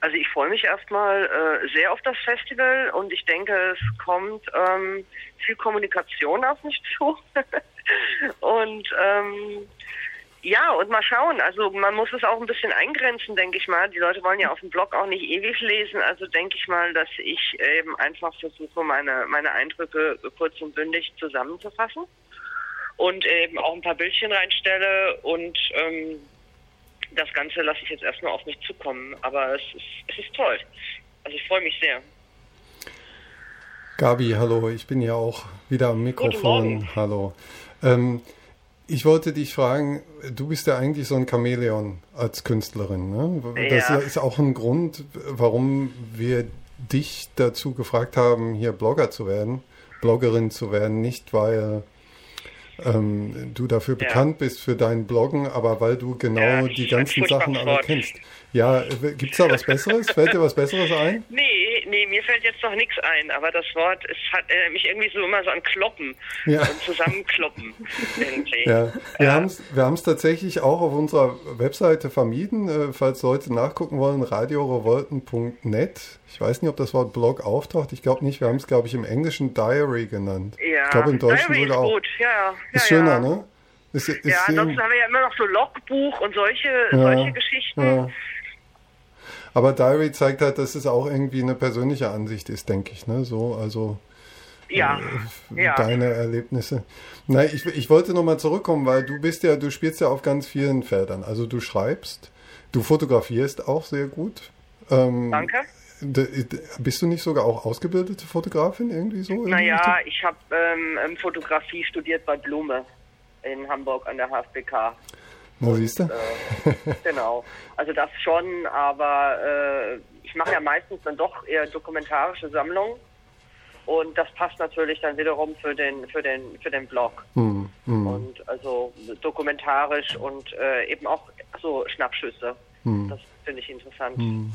Also ich freue mich erstmal äh, sehr auf das Festival und ich denke, es kommt ähm, viel Kommunikation auf mich zu. und ähm, ja, und mal schauen. Also man muss es auch ein bisschen eingrenzen, denke ich mal. Die Leute wollen ja auf dem Blog auch nicht ewig lesen. Also denke ich mal, dass ich eben einfach versuche, meine, meine Eindrücke kurz und bündig zusammenzufassen. Und eben auch ein paar Bildchen reinstelle und ähm, das Ganze lasse ich jetzt erstmal auf mich zukommen. Aber es ist, es ist toll. Also ich freue mich sehr. Gabi, hallo, ich bin ja auch wieder am Mikrofon. Hallo. Ähm, ich wollte dich fragen, du bist ja eigentlich so ein Chamäleon als Künstlerin. Ne? Das ja. ist auch ein Grund, warum wir dich dazu gefragt haben, hier Blogger zu werden, Bloggerin zu werden. Nicht, weil ähm, du dafür ja. bekannt bist für dein Bloggen, aber weil du genau ja, die ganzen Sachen alle kennst. Ja, gibt es da was Besseres? Fällt dir was Besseres ein? Nee, nee, mir fällt jetzt noch nichts ein, aber das Wort, es hat äh, mich irgendwie so immer so an Kloppen ja. und Zusammenkloppen irgendwie. Ja, wir ja. haben es tatsächlich auch auf unserer Webseite vermieden, äh, falls Leute nachgucken wollen, radiorevolten.net. Ich weiß nicht, ob das Wort Blog auftaucht. Ich glaube nicht. Wir haben es, glaube ich, im Englischen Diary genannt. Ja, ich glaube, im Deutschen Diary sogar ist gut. Ja, ja. Ist schöner, ne? Ist, ist ja, ansonsten haben wir ja immer noch so Logbuch und solche, solche Geschichten. Aber Diary zeigt halt, dass es auch irgendwie eine persönliche Ansicht ist, denke ich. Ne? So, also ja, äh, ja. deine Erlebnisse. Nein, ich, ich wollte nochmal zurückkommen, weil du bist ja, du spielst ja auf ganz vielen Feldern. Also du schreibst, du fotografierst auch sehr gut. Ähm, Danke. Bist du nicht sogar auch ausgebildete Fotografin irgendwie so? Naja, ich habe ähm, Fotografie studiert bei Blume in Hamburg an der HFBK. Na, siehst du? Äh, genau. Also das schon, aber äh, ich mache ja meistens dann doch eher dokumentarische Sammlungen. Und das passt natürlich dann wiederum für den für den für den Blog. Hm, hm. Und also dokumentarisch und äh, eben auch so Schnappschüsse. Hm. Das finde ich interessant. Hm.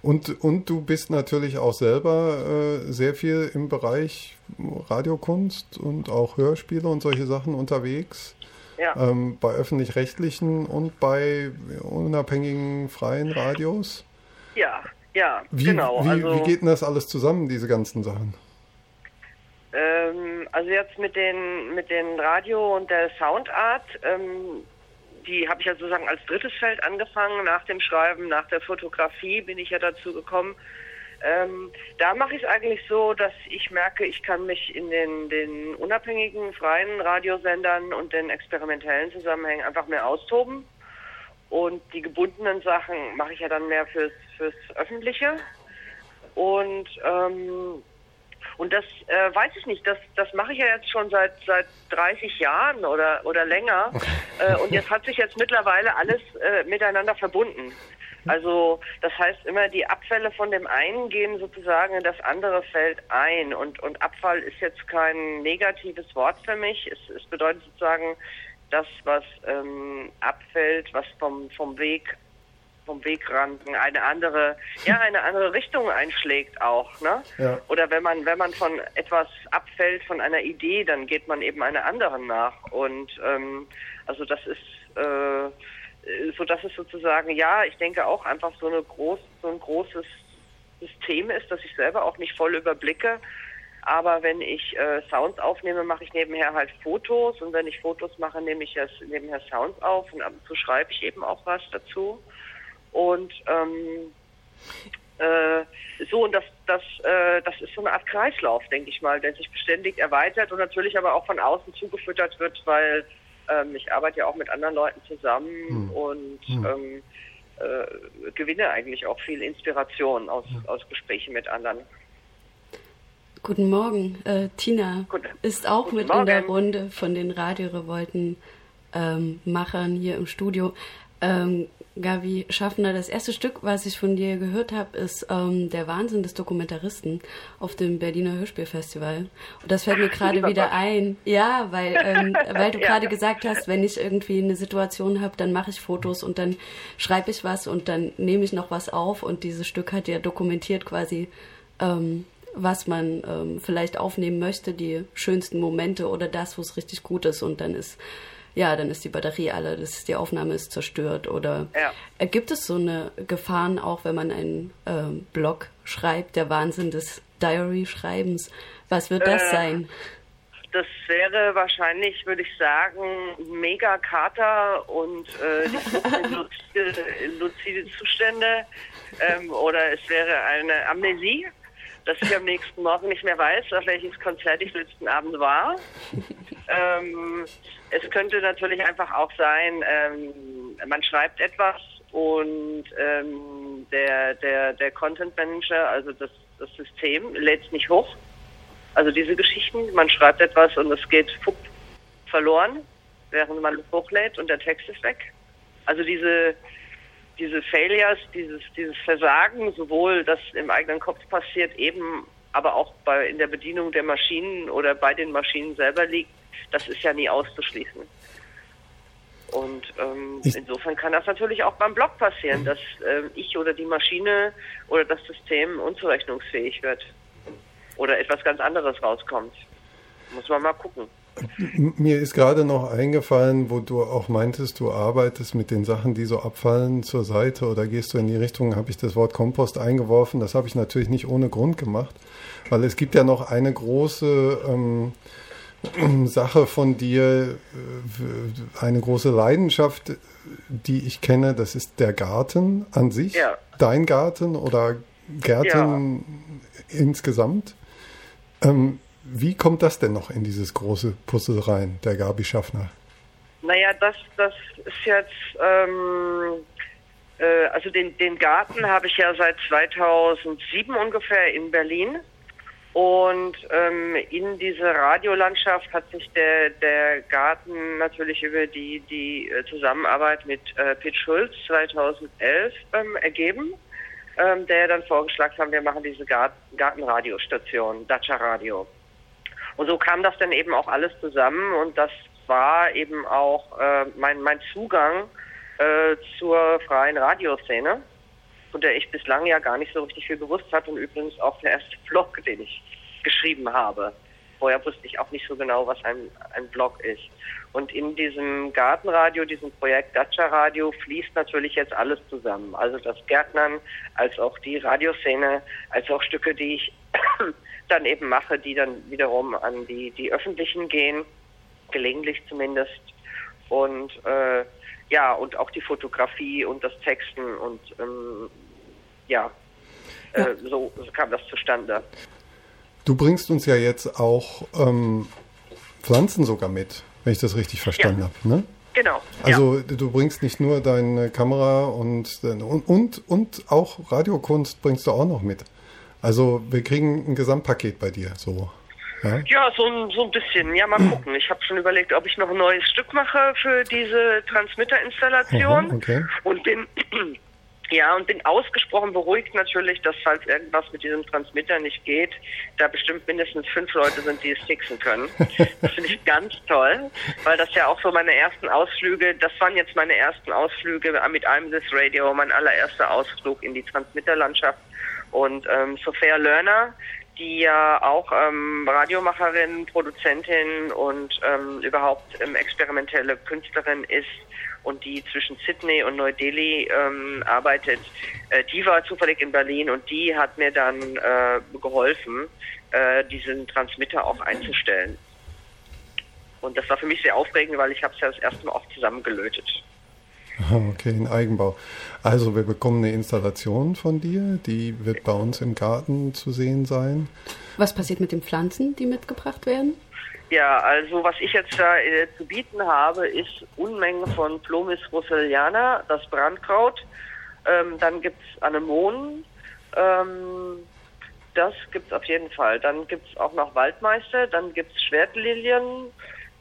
Und, und du bist natürlich auch selber äh, sehr viel im Bereich Radiokunst und auch Hörspiele und solche Sachen unterwegs. Ja. Ähm, bei öffentlich-rechtlichen und bei unabhängigen freien Radios? Ja, ja, wie, genau. Wie, also, wie geht denn das alles zusammen, diese ganzen Sachen? Ähm, also jetzt mit den, mit den Radio und der Soundart, ähm, die habe ich ja sozusagen als drittes Feld angefangen. Nach dem Schreiben, nach der Fotografie bin ich ja dazu gekommen, ähm, da mache ich es eigentlich so, dass ich merke, ich kann mich in den, den unabhängigen, freien Radiosendern und den experimentellen Zusammenhängen einfach mehr austoben. Und die gebundenen Sachen mache ich ja dann mehr fürs, fürs Öffentliche. Und ähm, und das äh, weiß ich nicht, das, das mache ich ja jetzt schon seit seit 30 Jahren oder oder länger. Äh, und jetzt hat sich jetzt mittlerweile alles äh, miteinander verbunden. Also das heißt immer, die Abfälle von dem einen gehen sozusagen in das andere Feld ein. Und, und Abfall ist jetzt kein negatives Wort für mich. Es, es bedeutet sozusagen das, was ähm, abfällt, was vom, vom Weg vom Wegrand eine andere, ja, eine andere Richtung einschlägt auch, ne? Ja. Oder wenn man, wenn man von etwas abfällt, von einer Idee, dann geht man eben einer anderen nach. Und ähm, also das ist äh, äh, so dass es sozusagen, ja, ich denke auch einfach so, eine groß, so ein großes System ist, das ich selber auch nicht voll überblicke. Aber wenn ich äh, Sounds aufnehme, mache ich nebenher halt Fotos und wenn ich Fotos mache, nehme ich das nebenher Sounds auf und ab und zu schreibe ich eben auch was dazu. Und ähm, äh, so und das das äh, das ist so eine Art Kreislauf, denke ich mal, der sich beständig erweitert und natürlich aber auch von außen zugefüttert wird, weil ähm, ich arbeite ja auch mit anderen Leuten zusammen hm. und hm. Ähm, äh, gewinne eigentlich auch viel Inspiration aus, ja. aus Gesprächen mit anderen. Guten Morgen. Äh, Tina Guten. ist auch Guten mit Morgen. in der Runde von den Radiorevolten-Machern ähm, hier im Studio. Ähm, Gabi Schaffner, das erste Stück, was ich von dir gehört habe, ist ähm, Der Wahnsinn des Dokumentaristen auf dem Berliner Hörspielfestival. Und das fällt mir gerade wieder ein. Ja, weil, ähm, weil du ja. gerade gesagt hast, wenn ich irgendwie eine Situation habe, dann mache ich Fotos und dann schreibe ich was und dann nehme ich noch was auf. Und dieses Stück hat ja dokumentiert quasi, ähm, was man ähm, vielleicht aufnehmen möchte, die schönsten Momente oder das, wo es richtig gut ist. Und dann ist ja, dann ist die Batterie alle, das, die Aufnahme ist zerstört. Oder ja. gibt es so eine Gefahren auch, wenn man einen ähm, Blog schreibt, der Wahnsinn des Diary-Schreibens? Was wird das äh, sein? Das wäre wahrscheinlich, würde ich sagen, mega Kater und äh, luzide, luzide Zustände. Ähm, oder es wäre eine Amnesie, dass ich am nächsten Morgen nicht mehr weiß, auf welches Konzert ich letzten Abend war. ähm, es könnte natürlich einfach auch sein, ähm, man schreibt etwas und ähm, der, der, der Content Manager, also das, das System, lädt es nicht hoch also diese Geschichten, man schreibt etwas und es geht fupp, verloren, während man es hochlädt und der Text ist weg. Also diese, diese Failures, dieses, dieses Versagen, sowohl das im eigenen Kopf passiert, eben aber auch bei, in der Bedienung der Maschinen oder bei den Maschinen selber liegt, das ist ja nie auszuschließen. Und ähm, insofern kann das natürlich auch beim Blog passieren, dass äh, ich oder die Maschine oder das System unzurechnungsfähig wird oder etwas ganz anderes rauskommt. Muss man mal gucken. Mir ist gerade noch eingefallen, wo du auch meintest, du arbeitest mit den Sachen, die so abfallen zur Seite oder gehst du in die Richtung, habe ich das Wort Kompost eingeworfen. Das habe ich natürlich nicht ohne Grund gemacht, weil es gibt ja noch eine große ähm, Sache von dir, äh, eine große Leidenschaft, die ich kenne, das ist der Garten an sich. Ja. Dein Garten oder Gärten ja. insgesamt? Ähm, wie kommt das denn noch in dieses große Puzzle rein, der Gabi Schaffner? Naja, das, das ist jetzt, ähm, äh, also den, den Garten habe ich ja seit 2007 ungefähr in Berlin. Und ähm, in diese Radiolandschaft hat sich der, der Garten natürlich über die, die äh, Zusammenarbeit mit äh, Pete Schulz 2011 ähm, ergeben ähm, der dann vorgeschlagen hat, wir machen diese Garten Gartenradiostation, Dacia Radio. Und so kam das dann eben auch alles zusammen und das war eben auch äh, mein, mein Zugang äh, zur freien Radioszene, von der ich bislang ja gar nicht so richtig viel gewusst hatte und übrigens auch der erste Blog, den ich geschrieben habe. Vorher wusste ich auch nicht so genau, was ein, ein Blog ist. Und in diesem Gartenradio, diesem Projekt Dacia Radio, fließt natürlich jetzt alles zusammen. Also das Gärtnern, als auch die Radioszene, als auch Stücke, die ich dann eben mache, die dann wiederum an die, die Öffentlichen gehen, gelegentlich zumindest. Und äh, ja, und auch die Fotografie und das Texten und ähm, ja, äh, ja. So, so kam das zustande. Du bringst uns ja jetzt auch ähm, Pflanzen sogar mit wenn ich das richtig verstanden ja. habe. Ne? Genau. Also ja. du bringst nicht nur deine Kamera und, und, und, und auch Radiokunst bringst du auch noch mit. Also wir kriegen ein Gesamtpaket bei dir, so. Ja, ja so, ein, so ein bisschen. Ja, mal gucken. Ich habe schon überlegt, ob ich noch ein neues Stück mache für diese Transmitterinstallation. Okay. Und bin ja, und bin ausgesprochen beruhigt natürlich, dass falls irgendwas mit diesem Transmitter nicht geht, da bestimmt mindestens fünf Leute sind, die es fixen können. Das finde ich ganz toll, weil das ja auch so meine ersten Ausflüge, das waren jetzt meine ersten Ausflüge mit einem des Radio, mein allererster Ausflug in die Transmitterlandschaft. Und ähm, Sophia Lerner, die ja auch ähm, Radiomacherin, Produzentin und ähm, überhaupt ähm, experimentelle Künstlerin ist, und die zwischen Sydney und Neu-Delhi ähm, arbeitet, äh, die war zufällig in Berlin und die hat mir dann äh, geholfen, äh, diesen Transmitter auch einzustellen. Und das war für mich sehr aufregend, weil ich habe es ja das erste Mal auch zusammengelötet. Okay, in Eigenbau. Also wir bekommen eine Installation von dir, die wird bei uns im Garten zu sehen sein. Was passiert mit den Pflanzen, die mitgebracht werden? Ja, also was ich jetzt da äh, zu bieten habe, ist Unmengen von Plomis russelliana, das Brandkraut. Ähm, dann gibt's Anemonen. Ähm, das gibt's auf jeden Fall. Dann gibt's auch noch Waldmeister, dann gibt's Schwertlilien.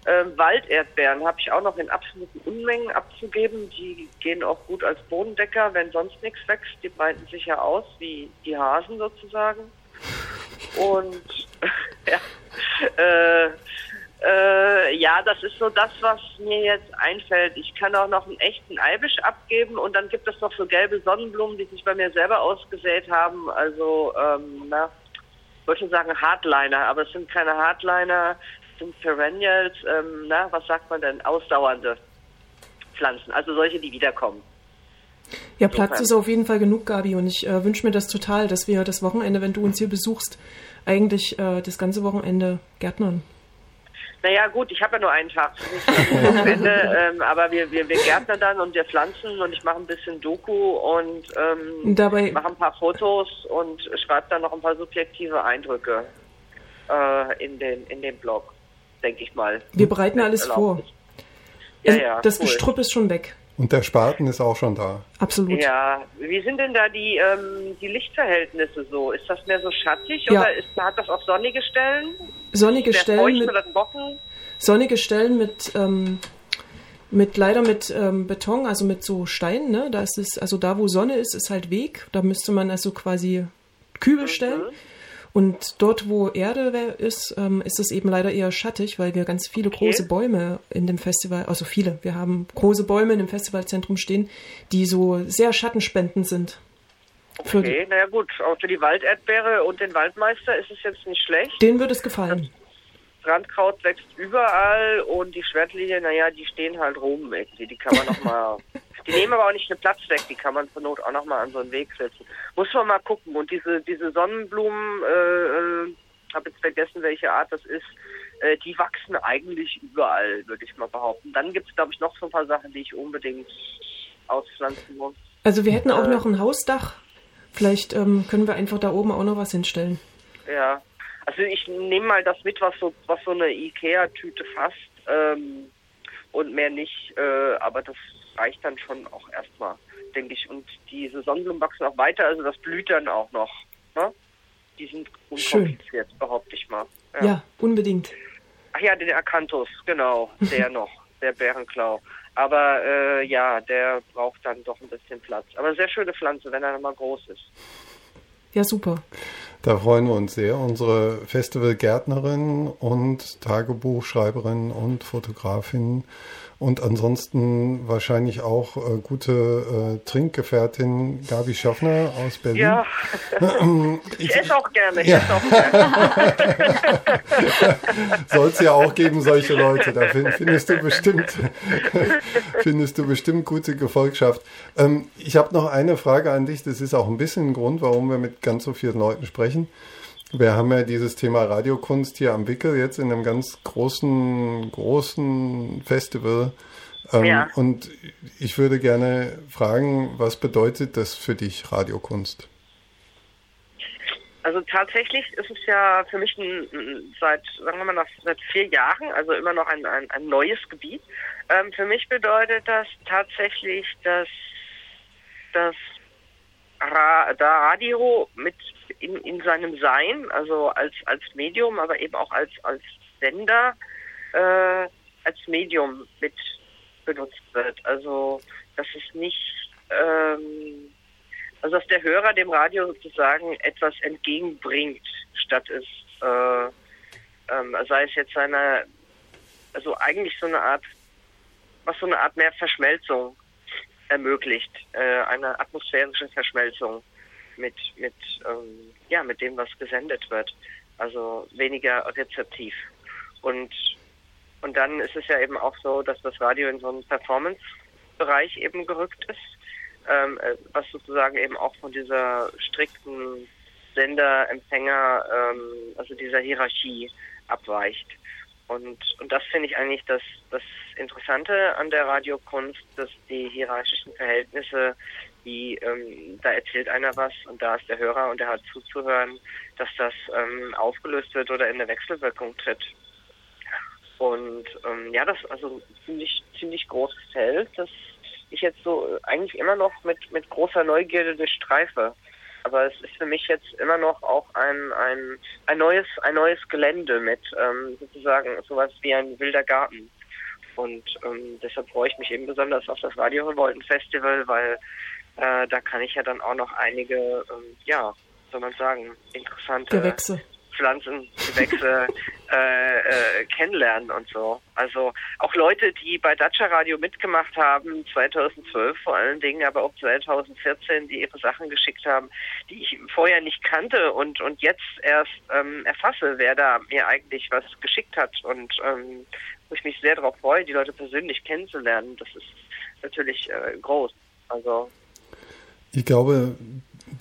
Ähm, Walderdbeeren habe ich auch noch in absoluten Unmengen abzugeben. Die gehen auch gut als Bodendecker, wenn sonst nichts wächst. Die breiten sich ja aus wie die Hasen sozusagen. Und ja, äh, äh, ja, das ist so das, was mir jetzt einfällt. Ich kann auch noch einen echten Eibisch abgeben und dann gibt es noch so gelbe Sonnenblumen, die sich bei mir selber ausgesät haben. Also, ähm, na, wollte schon sagen Hardliner, aber es sind keine Hardliner. sind Perennials, ähm, na, was sagt man denn, ausdauernde Pflanzen, also solche, die wiederkommen. Ja, Platz ist auf jeden Fall genug, Gabi, und ich äh, wünsche mir das total, dass wir das Wochenende, wenn du uns hier besuchst, eigentlich äh, das ganze Wochenende gärtnern. Naja, gut, ich habe ja nur einen Tag, Wochenende, ähm, aber wir, wir, wir gärtnern dann und wir pflanzen und ich mache ein bisschen Doku und ähm, Dabei mache ein paar Fotos und schreibe dann noch ein paar subjektive Eindrücke äh, in, den, in den Blog, denke ich mal. Wir bereiten alles vor. Ja, ja, das cool. Gestrüpp ist schon weg. Und der Spaten ist auch schon da. Absolut. Ja, wie sind denn da die, ähm, die Lichtverhältnisse so? Ist das mehr so schattig ja. oder ist, hat das auch sonnige Stellen? Sonnige Stellen mit, sonnige Stellen mit, ähm, mit leider mit ähm, Beton, also mit so Steinen. Ne? Da ist es, also da wo Sonne ist, ist halt Weg. Da müsste man also quasi Kübel mhm. Und dort, wo Erde ist, ähm, ist es eben leider eher schattig, weil wir ganz viele okay. große Bäume in dem Festival, also viele, wir haben große Bäume in dem Festivalzentrum stehen, die so sehr schattenspendend sind. Okay, naja gut, auch für die Walderdbeere und den Waldmeister ist es jetzt nicht schlecht. Denen wird es gefallen. Das Randkraut wächst überall und die Schwertlinien, naja, die stehen halt rum irgendwie. Die kann man nochmal Die nehmen aber auch nicht den Platz weg, die kann man zur Not auch nochmal an so einen Weg setzen. Muss man mal gucken. Und diese, diese Sonnenblumen, äh, äh, habe jetzt vergessen, welche Art das ist, äh, die wachsen eigentlich überall, würde ich mal behaupten. Dann gibt es, glaube ich, noch so ein paar Sachen, die ich unbedingt auspflanzen muss. Also wir hätten auch äh, noch ein Hausdach. Vielleicht ähm, können wir einfach da oben auch noch was hinstellen. Ja, also ich nehme mal das mit, was so, was so eine Ikea-Tüte fasst. Ähm, und mehr nicht, äh, aber das reicht dann schon auch erstmal, denke ich. Und die Sonnenblumen wachsen auch weiter, also das blüht dann auch noch. Ne? Die sind unkompliziert, Schön. behaupte ich mal. Ja. ja, unbedingt. Ach ja, den Akanthus, genau, der noch, der Bärenklau. Aber äh, ja, der braucht dann doch ein bisschen Platz. Aber sehr schöne Pflanze, wenn er dann mal groß ist. Ja, super. Da freuen wir uns sehr. Unsere Festivalgärtnerin und Tagebuchschreiberin und Fotografin und ansonsten wahrscheinlich auch äh, gute äh, Trinkgefährtin Gabi Schaffner aus Berlin. Ja, ich esse auch gerne. Ich ja. esse auch gerne. Soll es ja auch geben, solche Leute. Da findest du bestimmt, findest du bestimmt gute Gefolgschaft. Ähm, ich habe noch eine Frage an dich. Das ist auch ein bisschen ein Grund, warum wir mit ganz so vielen Leuten sprechen. Wir haben ja dieses Thema Radiokunst hier am Wickel jetzt in einem ganz großen, großen Festival. Ähm, ja. Und ich würde gerne fragen, was bedeutet das für dich, Radiokunst? Also tatsächlich ist es ja für mich ein, seit, sagen wir mal, seit vier Jahren, also immer noch ein, ein, ein neues Gebiet. Ähm, für mich bedeutet das tatsächlich, dass das Ra da Radio mit in, in seinem Sein, also als, als Medium, aber eben auch als, als Sender, äh, als Medium mit benutzt wird. Also, dass es nicht, ähm, also dass der Hörer dem Radio sozusagen etwas entgegenbringt, statt es, äh, ähm, sei es jetzt eine, also eigentlich so eine Art, was so eine Art mehr Verschmelzung ermöglicht, äh, eine atmosphärische Verschmelzung mit, mit, ähm, ja, mit dem, was gesendet wird. Also weniger rezeptiv. Und, und dann ist es ja eben auch so, dass das Radio in so einen Performance-Bereich eben gerückt ist, ähm, äh, was sozusagen eben auch von dieser strikten Sender-Empfänger, ähm, also dieser Hierarchie abweicht. Und, und das finde ich eigentlich das, das Interessante an der Radiokunst, dass die hierarchischen Verhältnisse, wie ähm, da erzählt einer was und da ist der Hörer und er hat zuzuhören, dass das ähm, aufgelöst wird oder in eine Wechselwirkung tritt. Und ähm, ja, das ist also ziemlich, ziemlich großes Feld, das ich jetzt so eigentlich immer noch mit, mit großer Neugierde durchstreife aber es ist für mich jetzt immer noch auch ein, ein, ein neues, ein neues Gelände mit ähm, sozusagen sowas wie ein wilder Garten. Und ähm, deshalb freue ich mich eben besonders auf das Radio Revolten Festival, weil äh, da kann ich ja dann auch noch einige, ähm, ja, soll man sagen, interessante Gewächse. Pflanzen, Gewächse äh, äh, kennenlernen und so. Also auch Leute, die bei Dacia Radio mitgemacht haben, 2012 vor allen Dingen, aber auch 2014, die ihre Sachen geschickt haben, die ich vorher nicht kannte und, und jetzt erst ähm, erfasse, wer da mir eigentlich was geschickt hat und ähm, wo ich mich sehr darauf freue, die Leute persönlich kennenzulernen. Das ist natürlich äh, groß. Also ich glaube,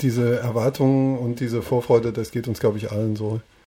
diese Erwartungen und diese Vorfreude, das geht uns, glaube ich, allen so.